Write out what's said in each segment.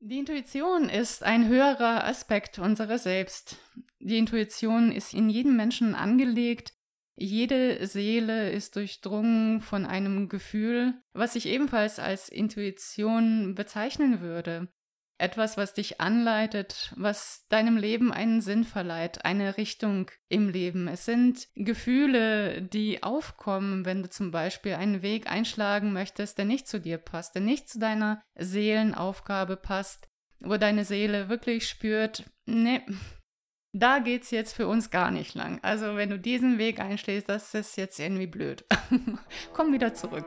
Die Intuition ist ein höherer Aspekt unserer selbst. Die Intuition ist in jedem Menschen angelegt. Jede Seele ist durchdrungen von einem Gefühl, was ich ebenfalls als Intuition bezeichnen würde. Etwas, was dich anleitet, was deinem Leben einen Sinn verleiht, eine Richtung im Leben. Es sind Gefühle, die aufkommen, wenn du zum Beispiel einen Weg einschlagen möchtest, der nicht zu dir passt, der nicht zu deiner Seelenaufgabe passt, wo deine Seele wirklich spürt, nee, da geht's jetzt für uns gar nicht lang. Also wenn du diesen Weg einschlägst, das ist jetzt irgendwie blöd. Komm wieder zurück.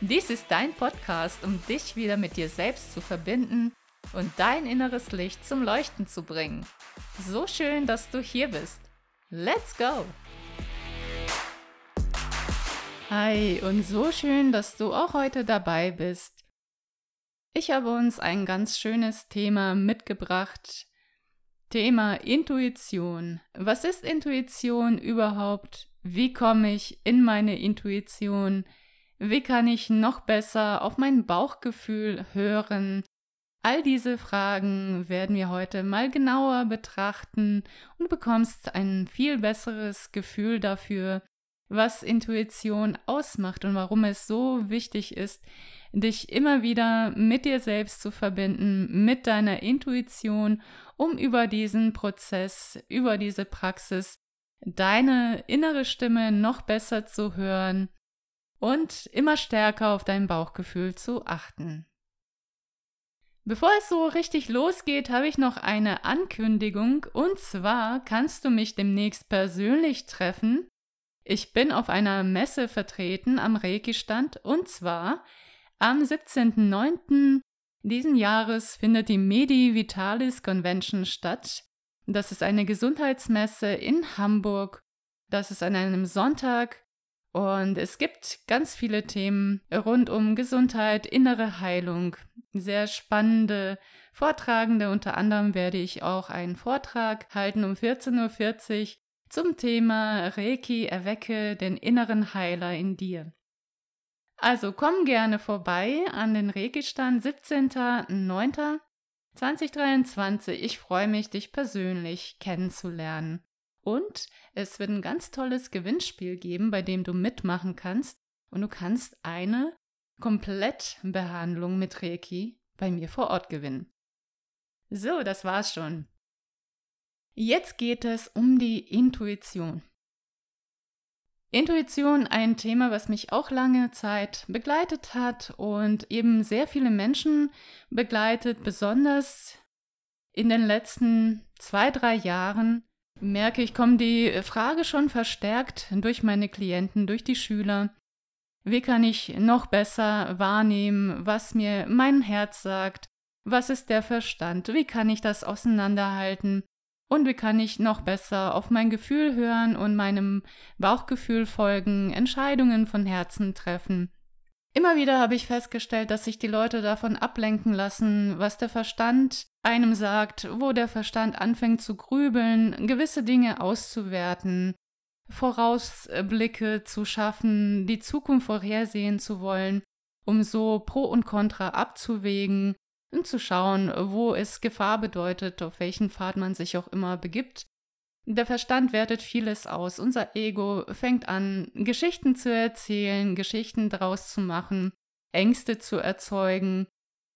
Dies ist dein Podcast, um dich wieder mit dir selbst zu verbinden und dein inneres Licht zum Leuchten zu bringen. So schön, dass du hier bist. Let's go! Hi und so schön, dass du auch heute dabei bist. Ich habe uns ein ganz schönes Thema mitgebracht. Thema Intuition. Was ist Intuition überhaupt? Wie komme ich in meine Intuition? Wie kann ich noch besser auf mein Bauchgefühl hören? All diese Fragen werden wir heute mal genauer betrachten und du bekommst ein viel besseres Gefühl dafür, was Intuition ausmacht und warum es so wichtig ist, dich immer wieder mit dir selbst zu verbinden, mit deiner Intuition, um über diesen Prozess, über diese Praxis deine innere Stimme noch besser zu hören und immer stärker auf dein Bauchgefühl zu achten. Bevor es so richtig losgeht, habe ich noch eine Ankündigung und zwar kannst du mich demnächst persönlich treffen. Ich bin auf einer Messe vertreten am Reiki-Stand und zwar am 17.09. diesen Jahres findet die Medi Vitalis Convention statt. Das ist eine Gesundheitsmesse in Hamburg. Das ist an einem Sonntag und es gibt ganz viele Themen rund um Gesundheit, innere Heilung, sehr spannende Vortragende. Unter anderem werde ich auch einen Vortrag halten um 14.40 Uhr zum Thema Reiki, erwecke den inneren Heiler in dir. Also komm gerne vorbei an den Reiki-Stand 17.09.2023. Ich freue mich, dich persönlich kennenzulernen. Und es wird ein ganz tolles Gewinnspiel geben, bei dem du mitmachen kannst. Und du kannst eine Komplettbehandlung mit Reiki bei mir vor Ort gewinnen. So, das war's schon. Jetzt geht es um die Intuition. Intuition ein Thema, was mich auch lange Zeit begleitet hat und eben sehr viele Menschen begleitet, besonders in den letzten zwei, drei Jahren merke ich, kommt die Frage schon verstärkt durch meine Klienten, durch die Schüler. Wie kann ich noch besser wahrnehmen, was mir mein Herz sagt? Was ist der Verstand? Wie kann ich das auseinanderhalten? Und wie kann ich noch besser auf mein Gefühl hören und meinem Bauchgefühl folgen, Entscheidungen von Herzen treffen? Immer wieder habe ich festgestellt, dass sich die Leute davon ablenken lassen, was der Verstand einem sagt, wo der Verstand anfängt zu grübeln, gewisse Dinge auszuwerten, Vorausblicke zu schaffen, die Zukunft vorhersehen zu wollen, um so Pro und Contra abzuwägen und zu schauen, wo es Gefahr bedeutet, auf welchen Pfad man sich auch immer begibt der Verstand wertet vieles aus. Unser Ego fängt an, Geschichten zu erzählen, Geschichten draus zu machen, Ängste zu erzeugen.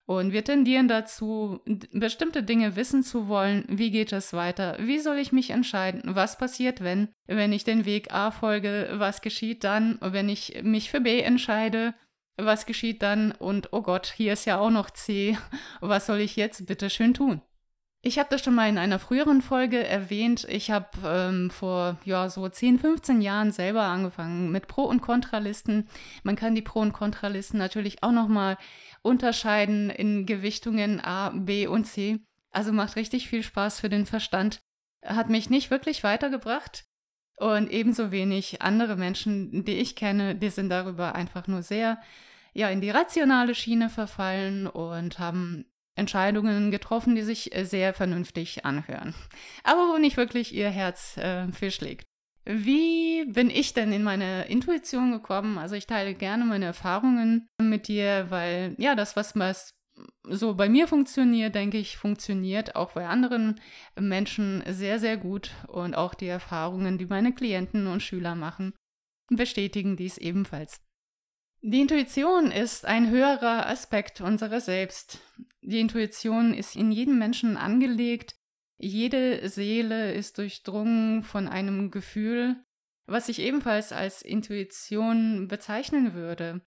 Und wir tendieren dazu, bestimmte Dinge wissen zu wollen. Wie geht es weiter? Wie soll ich mich entscheiden? Was passiert, wenn? Wenn ich den Weg A folge, was geschieht dann? Wenn ich mich für B entscheide, was geschieht dann? Und oh Gott, hier ist ja auch noch C. Was soll ich jetzt bitte schön tun? Ich habe das schon mal in einer früheren Folge erwähnt. Ich habe ähm, vor ja, so 10, 15 Jahren selber angefangen mit Pro- und Kontralisten. Man kann die Pro- und Kontralisten natürlich auch nochmal unterscheiden in Gewichtungen A, B und C. Also macht richtig viel Spaß für den Verstand. Hat mich nicht wirklich weitergebracht. Und ebenso wenig andere Menschen, die ich kenne, die sind darüber einfach nur sehr ja, in die rationale Schiene verfallen und haben Entscheidungen getroffen, die sich äh, sehr vernünftig anhören, aber wo nicht wirklich ihr Herz äh, für schlägt. Wie bin ich denn in meine Intuition gekommen? Also ich teile gerne meine Erfahrungen mit dir, weil ja, das, was so bei mir funktioniert, denke ich, funktioniert auch bei anderen Menschen sehr, sehr gut. Und auch die Erfahrungen, die meine Klienten und Schüler machen, bestätigen dies ebenfalls. Die Intuition ist ein höherer Aspekt unserer selbst. Die Intuition ist in jedem Menschen angelegt. Jede Seele ist durchdrungen von einem Gefühl, was ich ebenfalls als Intuition bezeichnen würde.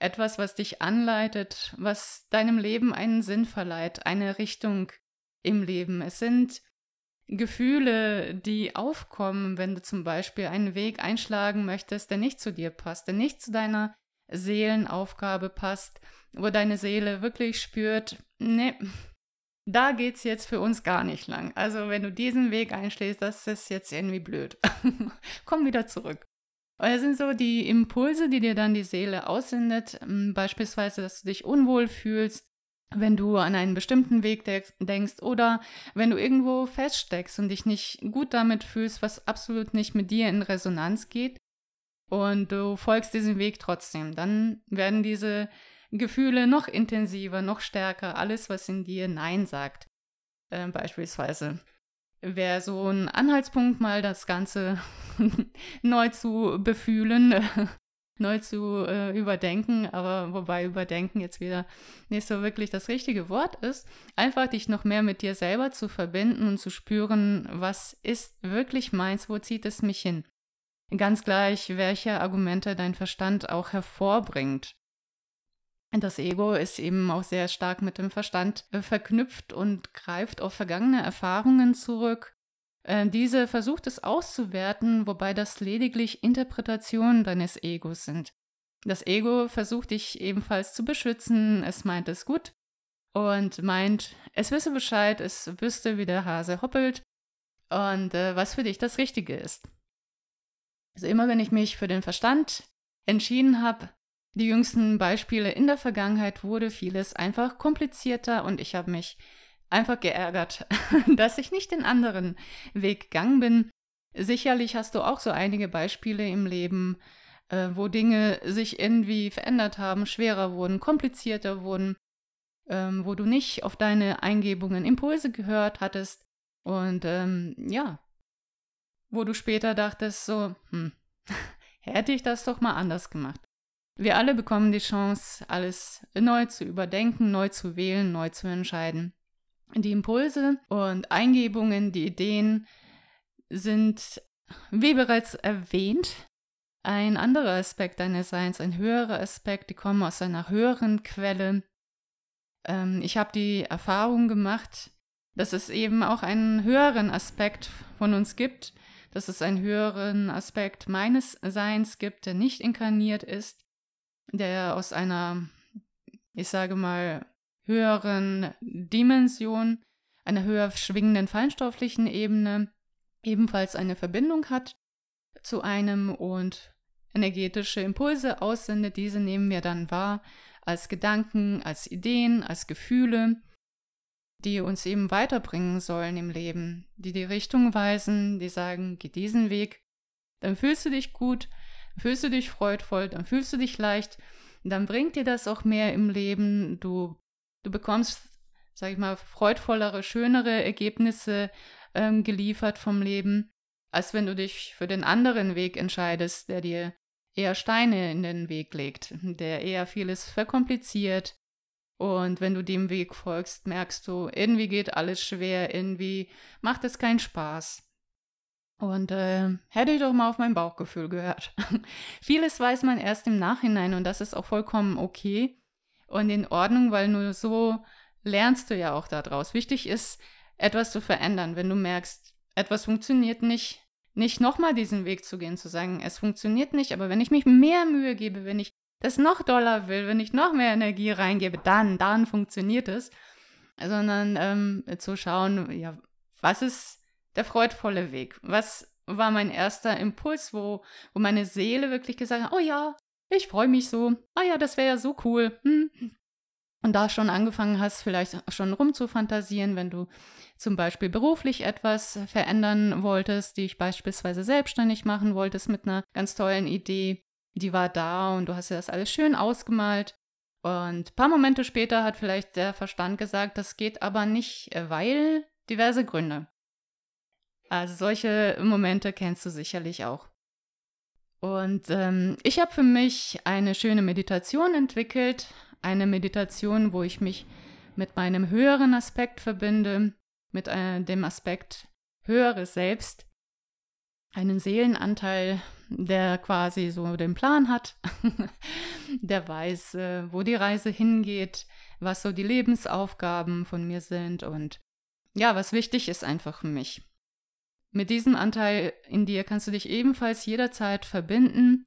Etwas, was dich anleitet, was deinem Leben einen Sinn verleiht, eine Richtung im Leben. Es sind Gefühle, die aufkommen, wenn du zum Beispiel einen Weg einschlagen möchtest, der nicht zu dir passt, der nicht zu deiner Seelenaufgabe passt, wo deine Seele wirklich spürt, nee, da geht's jetzt für uns gar nicht lang. Also wenn du diesen Weg einschlägst, das ist jetzt irgendwie blöd. Komm wieder zurück. Das sind so die Impulse, die dir dann die Seele aussendet. Hm, beispielsweise, dass du dich unwohl fühlst, wenn du an einen bestimmten Weg denkst oder wenn du irgendwo feststeckst und dich nicht gut damit fühlst, was absolut nicht mit dir in Resonanz geht und du folgst diesem Weg trotzdem, dann werden diese Gefühle noch intensiver, noch stärker, alles, was in dir Nein sagt. Äh, beispielsweise wäre so ein Anhaltspunkt, mal das Ganze neu zu befühlen, neu zu äh, überdenken, aber wobei überdenken jetzt wieder nicht so wirklich das richtige Wort ist, einfach dich noch mehr mit dir selber zu verbinden und zu spüren, was ist wirklich meins, wo zieht es mich hin. Ganz gleich, welche Argumente dein Verstand auch hervorbringt. Das Ego ist eben auch sehr stark mit dem Verstand äh, verknüpft und greift auf vergangene Erfahrungen zurück. Äh, diese versucht es auszuwerten, wobei das lediglich Interpretationen deines Egos sind. Das Ego versucht dich ebenfalls zu beschützen, es meint es gut und meint, es wisse Bescheid, es wüsste, wie der Hase hoppelt und äh, was für dich das Richtige ist. Also immer wenn ich mich für den Verstand entschieden habe, die jüngsten Beispiele in der Vergangenheit wurde vieles einfach komplizierter und ich habe mich einfach geärgert, dass ich nicht den anderen Weg gegangen bin. Sicherlich hast du auch so einige Beispiele im Leben, äh, wo Dinge sich irgendwie verändert haben, schwerer wurden, komplizierter wurden, ähm, wo du nicht auf deine Eingebungen, Impulse gehört hattest und ähm, ja, wo du später dachtest, so, hm, hätte ich das doch mal anders gemacht. Wir alle bekommen die Chance, alles neu zu überdenken, neu zu wählen, neu zu entscheiden. Die Impulse und Eingebungen, die Ideen sind, wie bereits erwähnt, ein anderer Aspekt deines Seins, ein höherer Aspekt, die kommen aus einer höheren Quelle. Ähm, ich habe die Erfahrung gemacht, dass es eben auch einen höheren Aspekt von uns gibt, dass es einen höheren Aspekt meines Seins gibt, der nicht inkarniert ist, der aus einer, ich sage mal, höheren Dimension, einer höher schwingenden feinstofflichen Ebene ebenfalls eine Verbindung hat zu einem und energetische Impulse aussendet. Diese nehmen wir dann wahr als Gedanken, als Ideen, als Gefühle die uns eben weiterbringen sollen im Leben, die die Richtung weisen, die sagen, geh diesen Weg, dann fühlst du dich gut, fühlst du dich freudvoll, dann fühlst du dich leicht, dann bringt dir das auch mehr im Leben, du, du bekommst, sag ich mal, freudvollere, schönere Ergebnisse ähm, geliefert vom Leben, als wenn du dich für den anderen Weg entscheidest, der dir eher Steine in den Weg legt, der eher vieles verkompliziert, und wenn du dem Weg folgst, merkst du, irgendwie geht alles schwer, irgendwie macht es keinen Spaß. Und äh, hätte ich doch mal auf mein Bauchgefühl gehört. Vieles weiß man erst im Nachhinein und das ist auch vollkommen okay und in Ordnung, weil nur so lernst du ja auch daraus. Wichtig ist, etwas zu verändern, wenn du merkst, etwas funktioniert nicht, nicht nochmal diesen Weg zu gehen, zu sagen, es funktioniert nicht, aber wenn ich mich mehr Mühe gebe, wenn ich das noch doller will, wenn ich noch mehr Energie reingebe, dann, dann funktioniert es. Sondern ähm, zu schauen, ja, was ist der freudvolle Weg? Was war mein erster Impuls, wo, wo meine Seele wirklich gesagt hat, oh ja, ich freue mich so, ah ja, das wäre ja so cool. Hm. Und da schon angefangen hast, vielleicht schon rumzufantasieren, wenn du zum Beispiel beruflich etwas verändern wolltest, dich beispielsweise selbstständig machen wolltest mit einer ganz tollen Idee, die war da und du hast dir das alles schön ausgemalt. Und ein paar Momente später hat vielleicht der Verstand gesagt, das geht aber nicht, weil diverse Gründe. Also solche Momente kennst du sicherlich auch. Und ähm, ich habe für mich eine schöne Meditation entwickelt, eine Meditation, wo ich mich mit meinem höheren Aspekt verbinde, mit äh, dem Aspekt höheres Selbst, einen Seelenanteil, der quasi so den Plan hat, der weiß, äh, wo die Reise hingeht, was so die Lebensaufgaben von mir sind und ja, was wichtig ist einfach für mich. Mit diesem Anteil in dir kannst du dich ebenfalls jederzeit verbinden.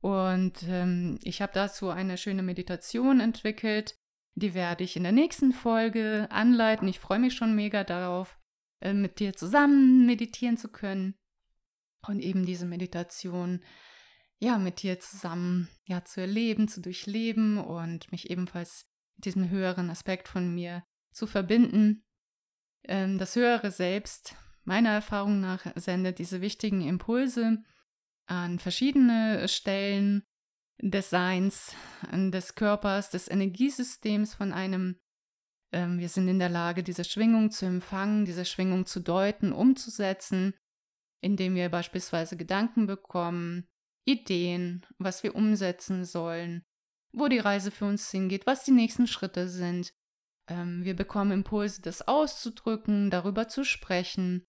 Und ähm, ich habe dazu eine schöne Meditation entwickelt. Die werde ich in der nächsten Folge anleiten. Ich freue mich schon mega darauf, äh, mit dir zusammen meditieren zu können. Und eben diese Meditation ja mit dir zusammen ja zu erleben, zu durchleben und mich ebenfalls mit diesem höheren Aspekt von mir zu verbinden. Ähm, das höhere Selbst meiner Erfahrung nach sendet diese wichtigen Impulse an verschiedene Stellen des Seins, des Körpers, des Energiesystems von einem. Ähm, wir sind in der Lage, diese Schwingung zu empfangen, diese Schwingung zu deuten, umzusetzen, indem wir beispielsweise Gedanken bekommen, Ideen, was wir umsetzen sollen, wo die Reise für uns hingeht, was die nächsten Schritte sind. Ähm, wir bekommen Impulse, das auszudrücken, darüber zu sprechen,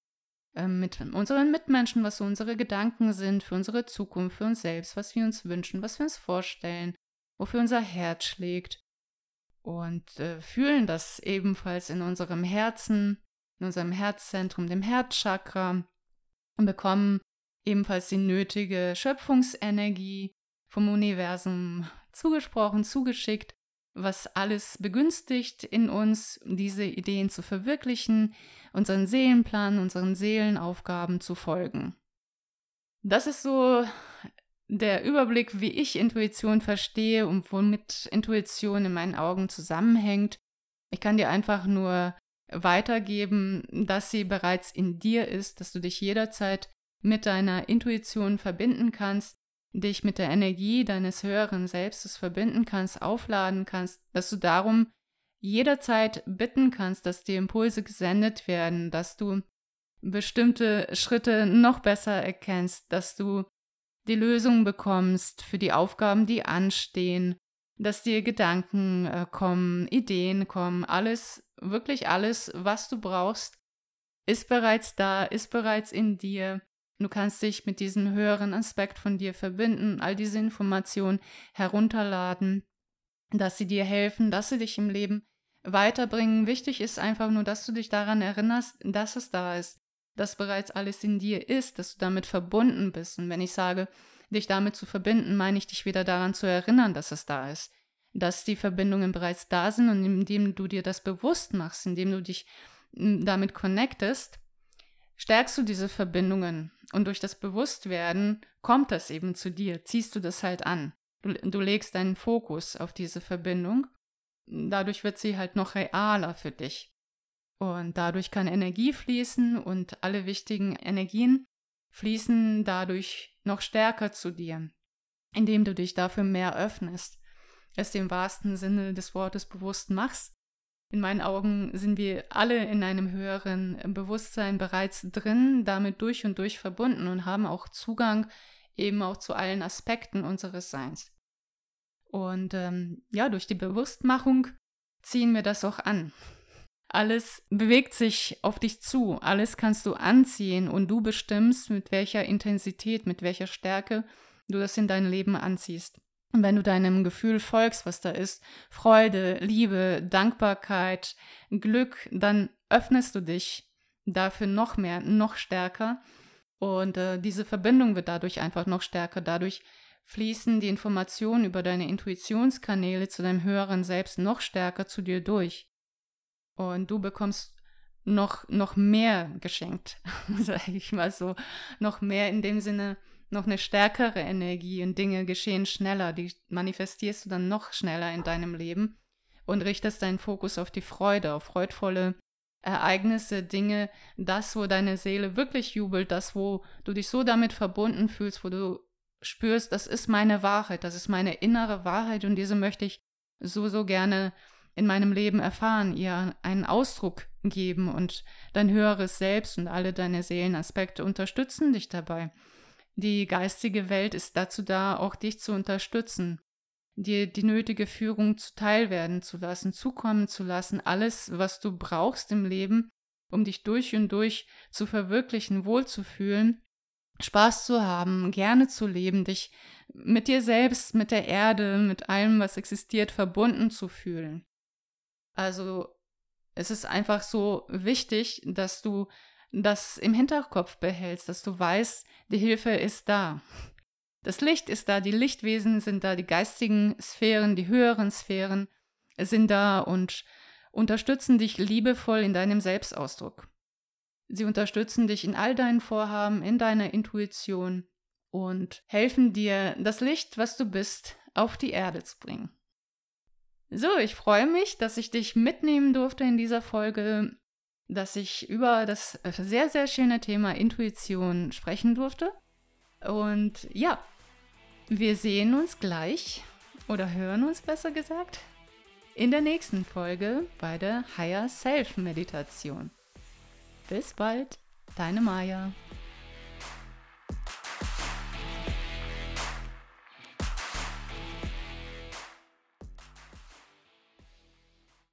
ähm, mit unseren Mitmenschen, was unsere Gedanken sind für unsere Zukunft, für uns selbst, was wir uns wünschen, was wir uns vorstellen, wofür unser Herz schlägt. Und äh, fühlen das ebenfalls in unserem Herzen, in unserem Herzzentrum, dem Herzchakra und bekommen ebenfalls die nötige Schöpfungsenergie vom Universum zugesprochen, zugeschickt, was alles begünstigt in uns, diese Ideen zu verwirklichen, unseren Seelenplan, unseren Seelenaufgaben zu folgen. Das ist so der Überblick, wie ich Intuition verstehe und womit Intuition in meinen Augen zusammenhängt. Ich kann dir einfach nur weitergeben, dass sie bereits in dir ist, dass du dich jederzeit mit deiner Intuition verbinden kannst, dich mit der Energie deines höheren Selbstes verbinden kannst, aufladen kannst, dass du darum jederzeit bitten kannst, dass die Impulse gesendet werden, dass du bestimmte Schritte noch besser erkennst, dass du die Lösung bekommst für die Aufgaben, die anstehen, dass dir Gedanken äh, kommen, Ideen kommen, alles, wirklich alles, was du brauchst, ist bereits da, ist bereits in dir. Du kannst dich mit diesem höheren Aspekt von dir verbinden, all diese Informationen herunterladen, dass sie dir helfen, dass sie dich im Leben weiterbringen. Wichtig ist einfach nur, dass du dich daran erinnerst, dass es da ist, dass bereits alles in dir ist, dass du damit verbunden bist. Und wenn ich sage, dich damit zu verbinden, meine ich dich wieder daran zu erinnern, dass es da ist, dass die Verbindungen bereits da sind und indem du dir das bewusst machst, indem du dich hm, damit connectest, stärkst du diese Verbindungen und durch das Bewusstwerden kommt das eben zu dir, ziehst du das halt an. Du, du legst deinen Fokus auf diese Verbindung dadurch wird sie halt noch realer für dich. Und dadurch kann Energie fließen und alle wichtigen Energien fließen dadurch noch stärker zu dir, indem du dich dafür mehr öffnest, es im wahrsten Sinne des Wortes bewusst machst. In meinen Augen sind wir alle in einem höheren Bewusstsein bereits drin, damit durch und durch verbunden und haben auch Zugang eben auch zu allen Aspekten unseres Seins. Und ähm, ja, durch die Bewusstmachung ziehen wir das auch an. Alles bewegt sich auf dich zu, alles kannst du anziehen und du bestimmst, mit welcher Intensität, mit welcher Stärke du das in dein Leben anziehst. Wenn du deinem Gefühl folgst, was da ist, Freude, Liebe, Dankbarkeit, Glück, dann öffnest du dich dafür noch mehr, noch stärker. Und äh, diese Verbindung wird dadurch einfach noch stärker. Dadurch fließen die Informationen über deine Intuitionskanäle zu deinem höheren Selbst noch stärker zu dir durch. Und du bekommst noch, noch mehr geschenkt, sage ich mal so. Noch mehr in dem Sinne, noch eine stärkere Energie und Dinge geschehen schneller. Die manifestierst du dann noch schneller in deinem Leben und richtest deinen Fokus auf die Freude, auf freudvolle Ereignisse, Dinge, das, wo deine Seele wirklich jubelt, das, wo du dich so damit verbunden fühlst, wo du spürst, das ist meine Wahrheit, das ist meine innere Wahrheit und diese möchte ich so, so gerne in meinem Leben erfahren, ihr einen Ausdruck geben und dein höheres Selbst und alle deine Seelenaspekte unterstützen dich dabei. Die geistige Welt ist dazu da, auch dich zu unterstützen, dir die nötige Führung zuteil werden zu lassen, zukommen zu lassen, alles, was du brauchst im Leben, um dich durch und durch zu verwirklichen, wohlzufühlen, Spaß zu haben, gerne zu leben, dich mit dir selbst, mit der Erde, mit allem, was existiert, verbunden zu fühlen. Also es ist einfach so wichtig, dass du das im Hinterkopf behältst, dass du weißt, die Hilfe ist da. Das Licht ist da, die Lichtwesen sind da, die geistigen Sphären, die höheren Sphären sind da und unterstützen dich liebevoll in deinem Selbstausdruck. Sie unterstützen dich in all deinen Vorhaben, in deiner Intuition und helfen dir, das Licht, was du bist, auf die Erde zu bringen. So, ich freue mich, dass ich dich mitnehmen durfte in dieser Folge dass ich über das sehr, sehr schöne Thema Intuition sprechen durfte. Und ja, wir sehen uns gleich oder hören uns besser gesagt in der nächsten Folge bei der Higher Self Meditation. Bis bald, deine Maya.